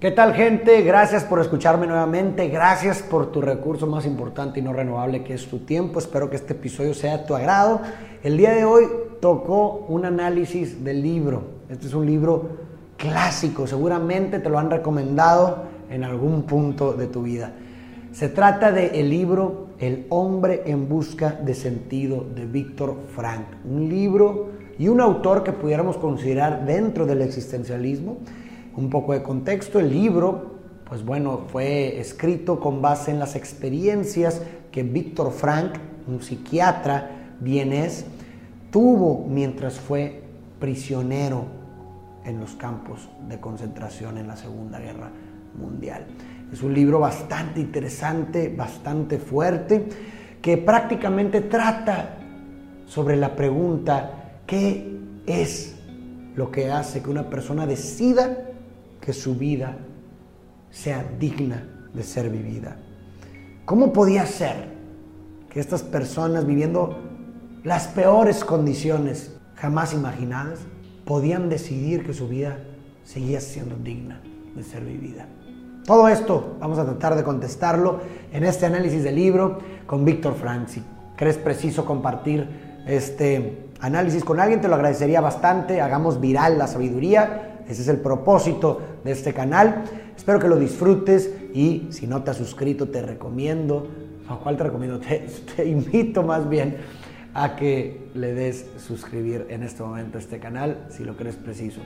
¿Qué tal gente? Gracias por escucharme nuevamente, gracias por tu recurso más importante y no renovable que es tu tiempo. Espero que este episodio sea de tu agrado. El día de hoy tocó un análisis del libro. Este es un libro clásico, seguramente te lo han recomendado en algún punto de tu vida. Se trata del el libro El hombre en busca de sentido de Víctor Frank, un libro y un autor que pudiéramos considerar dentro del existencialismo un poco de contexto, el libro, pues bueno, fue escrito con base en las experiencias que Víctor Frank, un psiquiatra vienés, tuvo mientras fue prisionero en los campos de concentración en la Segunda Guerra Mundial. Es un libro bastante interesante, bastante fuerte, que prácticamente trata sobre la pregunta, ¿qué es lo que hace que una persona decida que su vida sea digna de ser vivida. ¿Cómo podía ser que estas personas viviendo las peores condiciones jamás imaginadas podían decidir que su vida seguía siendo digna de ser vivida? Todo esto vamos a tratar de contestarlo en este análisis del libro con Víctor Franci. ¿Crees preciso compartir este análisis con alguien? Te lo agradecería bastante. Hagamos viral la sabiduría ese es el propósito de este canal. Espero que lo disfrutes y si no te has suscrito te recomiendo, ¿a cuál te recomiendo? Te, invito más bien a que le des suscribir en este momento a este canal si lo crees preciso.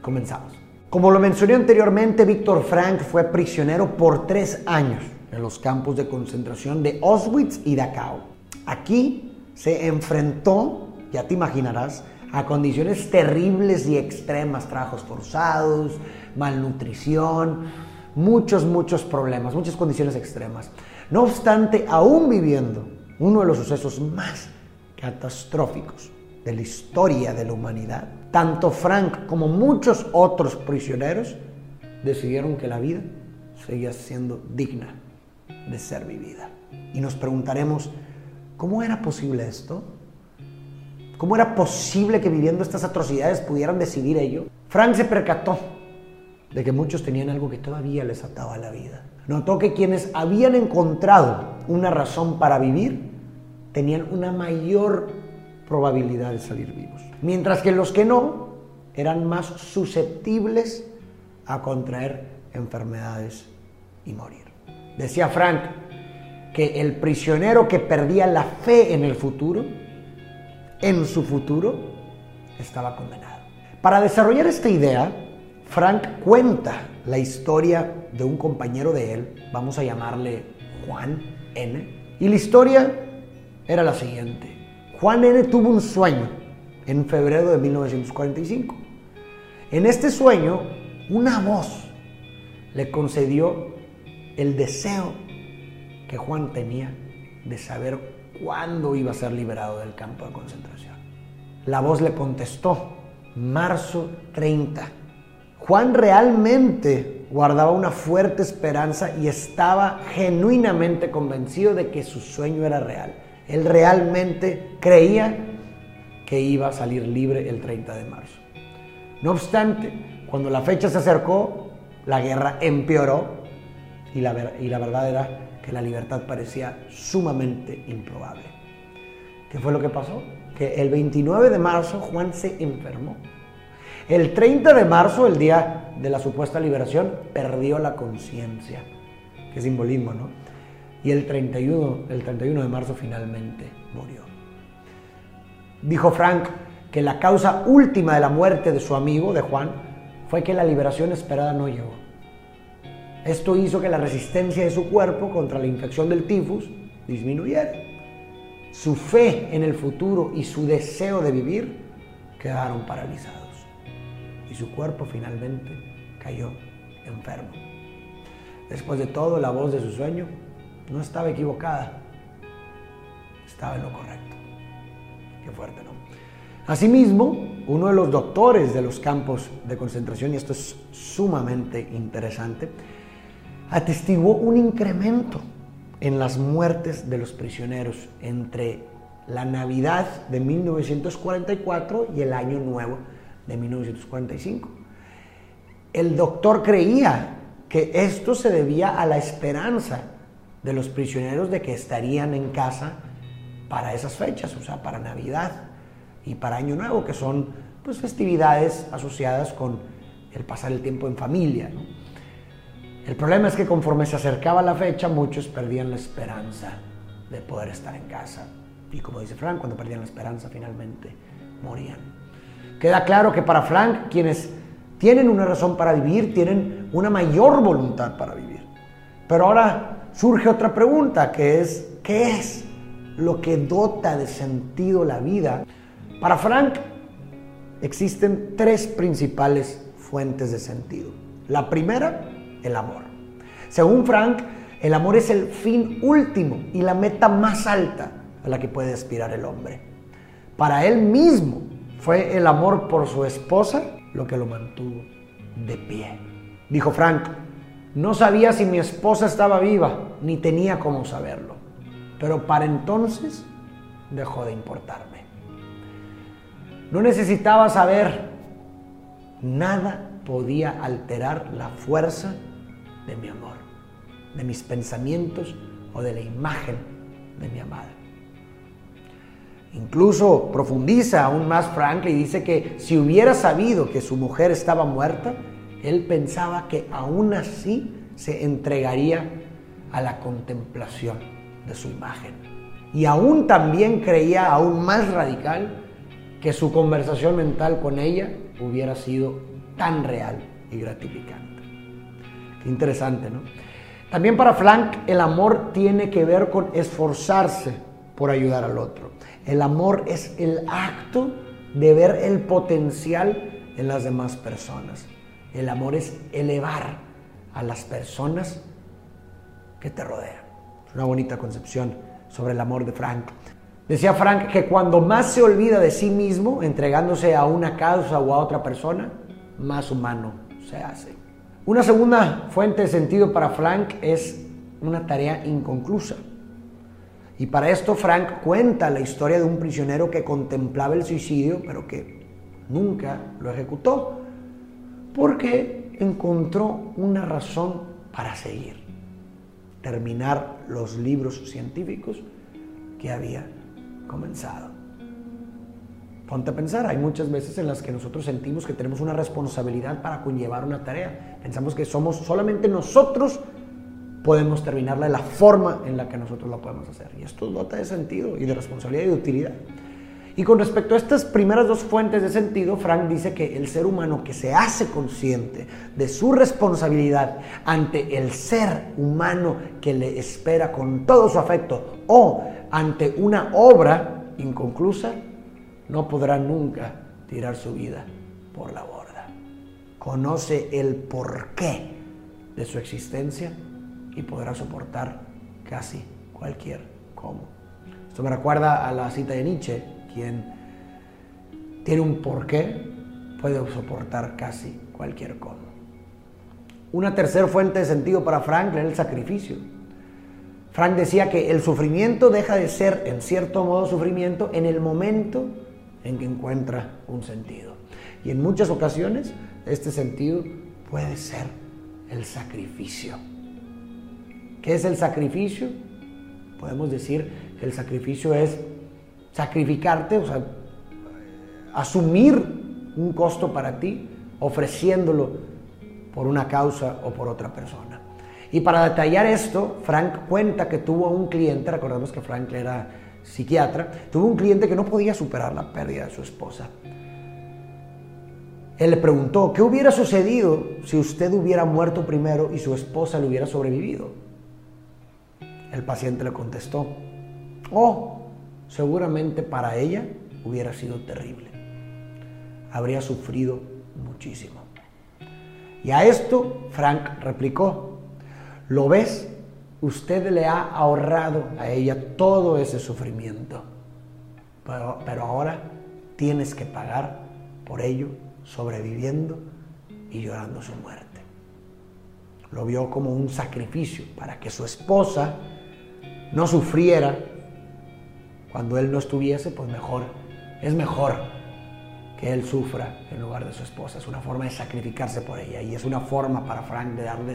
Comenzamos. Como lo mencioné anteriormente, Víctor Frank fue prisionero por tres años en los campos de concentración de Auschwitz y Dachau. Aquí se enfrentó, ya te imaginarás, a condiciones terribles y extremas, trabajos forzados, malnutrición, muchos, muchos problemas, muchas condiciones extremas. No obstante, aún viviendo uno de los sucesos más catastróficos de la historia de la humanidad, tanto Frank como muchos otros prisioneros decidieron que la vida seguía siendo digna de ser vivida. Y nos preguntaremos, ¿cómo era posible esto? ¿Cómo era posible que viviendo estas atrocidades pudieran decidir ello? Frank se percató de que muchos tenían algo que todavía les ataba la vida. Notó que quienes habían encontrado una razón para vivir tenían una mayor probabilidad de salir vivos, mientras que los que no eran más susceptibles a contraer enfermedades y morir. Decía Frank que el prisionero que perdía la fe en el futuro en su futuro estaba condenado. Para desarrollar esta idea, Frank cuenta la historia de un compañero de él, vamos a llamarle Juan N. Y la historia era la siguiente. Juan N tuvo un sueño en febrero de 1945. En este sueño, una voz le concedió el deseo que Juan tenía de saber cuándo iba a ser liberado del campo de concentración. La voz le contestó, marzo 30. Juan realmente guardaba una fuerte esperanza y estaba genuinamente convencido de que su sueño era real. Él realmente creía que iba a salir libre el 30 de marzo. No obstante, cuando la fecha se acercó, la guerra empeoró y la, y la verdad era que la libertad parecía sumamente improbable. ¿Qué fue lo que pasó? Que el 29 de marzo Juan se enfermó. El 30 de marzo, el día de la supuesta liberación, perdió la conciencia. Qué simbolismo, ¿no? Y el 31, el 31 de marzo finalmente murió. Dijo Frank que la causa última de la muerte de su amigo, de Juan, fue que la liberación esperada no llegó. Esto hizo que la resistencia de su cuerpo contra la infección del tifus disminuyera. Su fe en el futuro y su deseo de vivir quedaron paralizados. Y su cuerpo finalmente cayó enfermo. Después de todo, la voz de su sueño no estaba equivocada. Estaba en lo correcto. Qué fuerte, ¿no? Asimismo, uno de los doctores de los campos de concentración, y esto es sumamente interesante, atestiguó un incremento en las muertes de los prisioneros entre la Navidad de 1944 y el Año Nuevo de 1945. El doctor creía que esto se debía a la esperanza de los prisioneros de que estarían en casa para esas fechas, o sea, para Navidad y para Año Nuevo, que son pues festividades asociadas con el pasar el tiempo en familia. El problema es que conforme se acercaba la fecha, muchos perdían la esperanza de poder estar en casa. Y como dice Frank, cuando perdían la esperanza finalmente morían. Queda claro que para Frank, quienes tienen una razón para vivir, tienen una mayor voluntad para vivir. Pero ahora surge otra pregunta, que es, ¿qué es lo que dota de sentido la vida? Para Frank existen tres principales fuentes de sentido. La primera, el amor. Según Frank, el amor es el fin último y la meta más alta a la que puede aspirar el hombre. Para él mismo fue el amor por su esposa lo que lo mantuvo de pie. Dijo Frank, no sabía si mi esposa estaba viva, ni tenía cómo saberlo, pero para entonces dejó de importarme. No necesitaba saber, nada podía alterar la fuerza de mi amor, de mis pensamientos o de la imagen de mi amada. Incluso profundiza aún más Frank y dice que si hubiera sabido que su mujer estaba muerta, él pensaba que aún así se entregaría a la contemplación de su imagen. Y aún también creía, aún más radical, que su conversación mental con ella hubiera sido tan real y gratificante. Qué interesante, ¿no? También para Frank el amor tiene que ver con esforzarse por ayudar al otro. El amor es el acto de ver el potencial en las demás personas. El amor es elevar a las personas que te rodean. Es una bonita concepción sobre el amor de Frank. Decía Frank que cuando más se olvida de sí mismo, entregándose a una causa o a otra persona, más humano se hace. Una segunda fuente de sentido para Frank es una tarea inconclusa. Y para esto Frank cuenta la historia de un prisionero que contemplaba el suicidio, pero que nunca lo ejecutó, porque encontró una razón para seguir, terminar los libros científicos que había comenzado. Ponte a pensar, hay muchas veces en las que nosotros sentimos que tenemos una responsabilidad para conllevar una tarea. Pensamos que somos solamente nosotros podemos terminarla de la forma en la que nosotros la podemos hacer. Y esto nota de sentido y de responsabilidad y de utilidad. Y con respecto a estas primeras dos fuentes de sentido, Frank dice que el ser humano que se hace consciente de su responsabilidad ante el ser humano que le espera con todo su afecto o ante una obra inconclusa, no podrá nunca tirar su vida por la borda. Conoce el porqué de su existencia y podrá soportar casi cualquier cómo. Esto me recuerda a la cita de Nietzsche, quien tiene un porqué, puede soportar casi cualquier cómo. Una tercera fuente de sentido para Frank era el sacrificio. Frank decía que el sufrimiento deja de ser, en cierto modo, sufrimiento en el momento en que encuentra un sentido. Y en muchas ocasiones este sentido puede ser el sacrificio. ¿Qué es el sacrificio? Podemos decir que el sacrificio es sacrificarte, o sea, asumir un costo para ti, ofreciéndolo por una causa o por otra persona. Y para detallar esto, Frank cuenta que tuvo un cliente, recordemos que Frank era psiquiatra, tuvo un cliente que no podía superar la pérdida de su esposa. Él le preguntó, ¿qué hubiera sucedido si usted hubiera muerto primero y su esposa le hubiera sobrevivido? El paciente le contestó, oh, seguramente para ella hubiera sido terrible. Habría sufrido muchísimo. Y a esto Frank replicó, ¿lo ves? Usted le ha ahorrado a ella todo ese sufrimiento, pero, pero ahora tienes que pagar por ello sobreviviendo y llorando su muerte. Lo vio como un sacrificio para que su esposa no sufriera cuando él no estuviese, pues mejor, es mejor que él sufra en lugar de su esposa. Es una forma de sacrificarse por ella y es una forma para Frank de darle,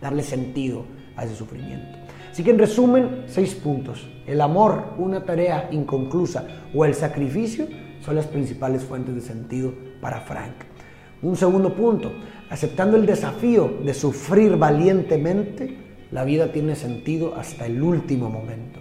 darle sentido a ese sufrimiento. Así que en resumen, seis puntos. El amor, una tarea inconclusa o el sacrificio son las principales fuentes de sentido para Frank. Un segundo punto, aceptando el desafío de sufrir valientemente, la vida tiene sentido hasta el último momento.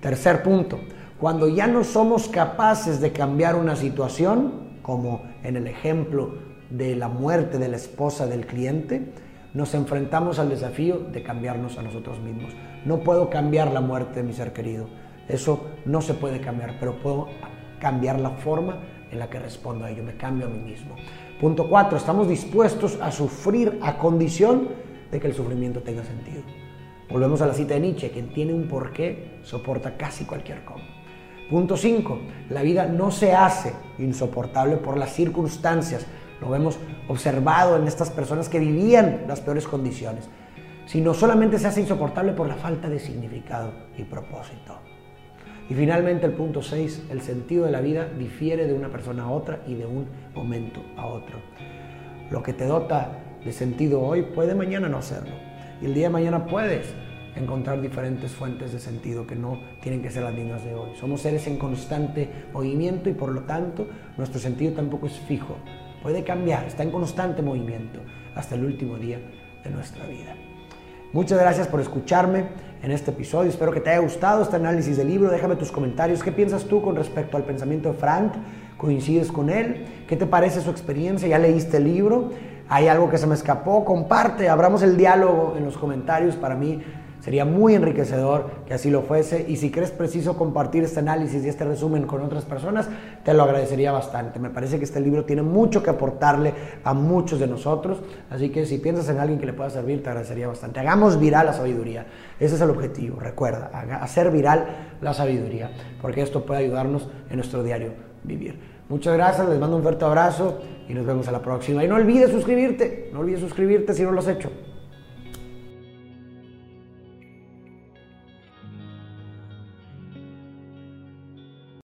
Tercer punto, cuando ya no somos capaces de cambiar una situación, como en el ejemplo de la muerte de la esposa del cliente, nos enfrentamos al desafío de cambiarnos a nosotros mismos. No puedo cambiar la muerte de mi ser querido, eso no se puede cambiar, pero puedo cambiar la forma en la que respondo a ello, me cambio a mí mismo. Punto cuatro, estamos dispuestos a sufrir a condición de que el sufrimiento tenga sentido. Volvemos a la cita de Nietzsche, quien tiene un porqué soporta casi cualquier cosa. Punto 5. La vida no se hace insoportable por las circunstancias. Lo hemos observado en estas personas que vivían las peores condiciones, sino solamente se hace insoportable por la falta de significado y propósito. Y finalmente el punto 6, el sentido de la vida difiere de una persona a otra y de un momento a otro. Lo que te dota de sentido hoy puede mañana no serlo. Y el día de mañana puedes encontrar diferentes fuentes de sentido que no tienen que ser las mismas de hoy. Somos seres en constante movimiento y por lo tanto nuestro sentido tampoco es fijo. Puede cambiar, está en constante movimiento hasta el último día de nuestra vida. Muchas gracias por escucharme en este episodio. Espero que te haya gustado este análisis del libro. Déjame tus comentarios. ¿Qué piensas tú con respecto al pensamiento de Frank? ¿Coincides con él? ¿Qué te parece su experiencia? ¿Ya leíste el libro? ¿Hay algo que se me escapó? Comparte, abramos el diálogo en los comentarios. Para mí Sería muy enriquecedor que así lo fuese y si crees preciso compartir este análisis y este resumen con otras personas, te lo agradecería bastante. Me parece que este libro tiene mucho que aportarle a muchos de nosotros, así que si piensas en alguien que le pueda servir, te agradecería bastante. Hagamos viral la sabiduría, ese es el objetivo, recuerda, hacer viral la sabiduría, porque esto puede ayudarnos en nuestro diario vivir. Muchas gracias, les mando un fuerte abrazo y nos vemos a la próxima. Y no olvides suscribirte, no olvides suscribirte si no lo has hecho.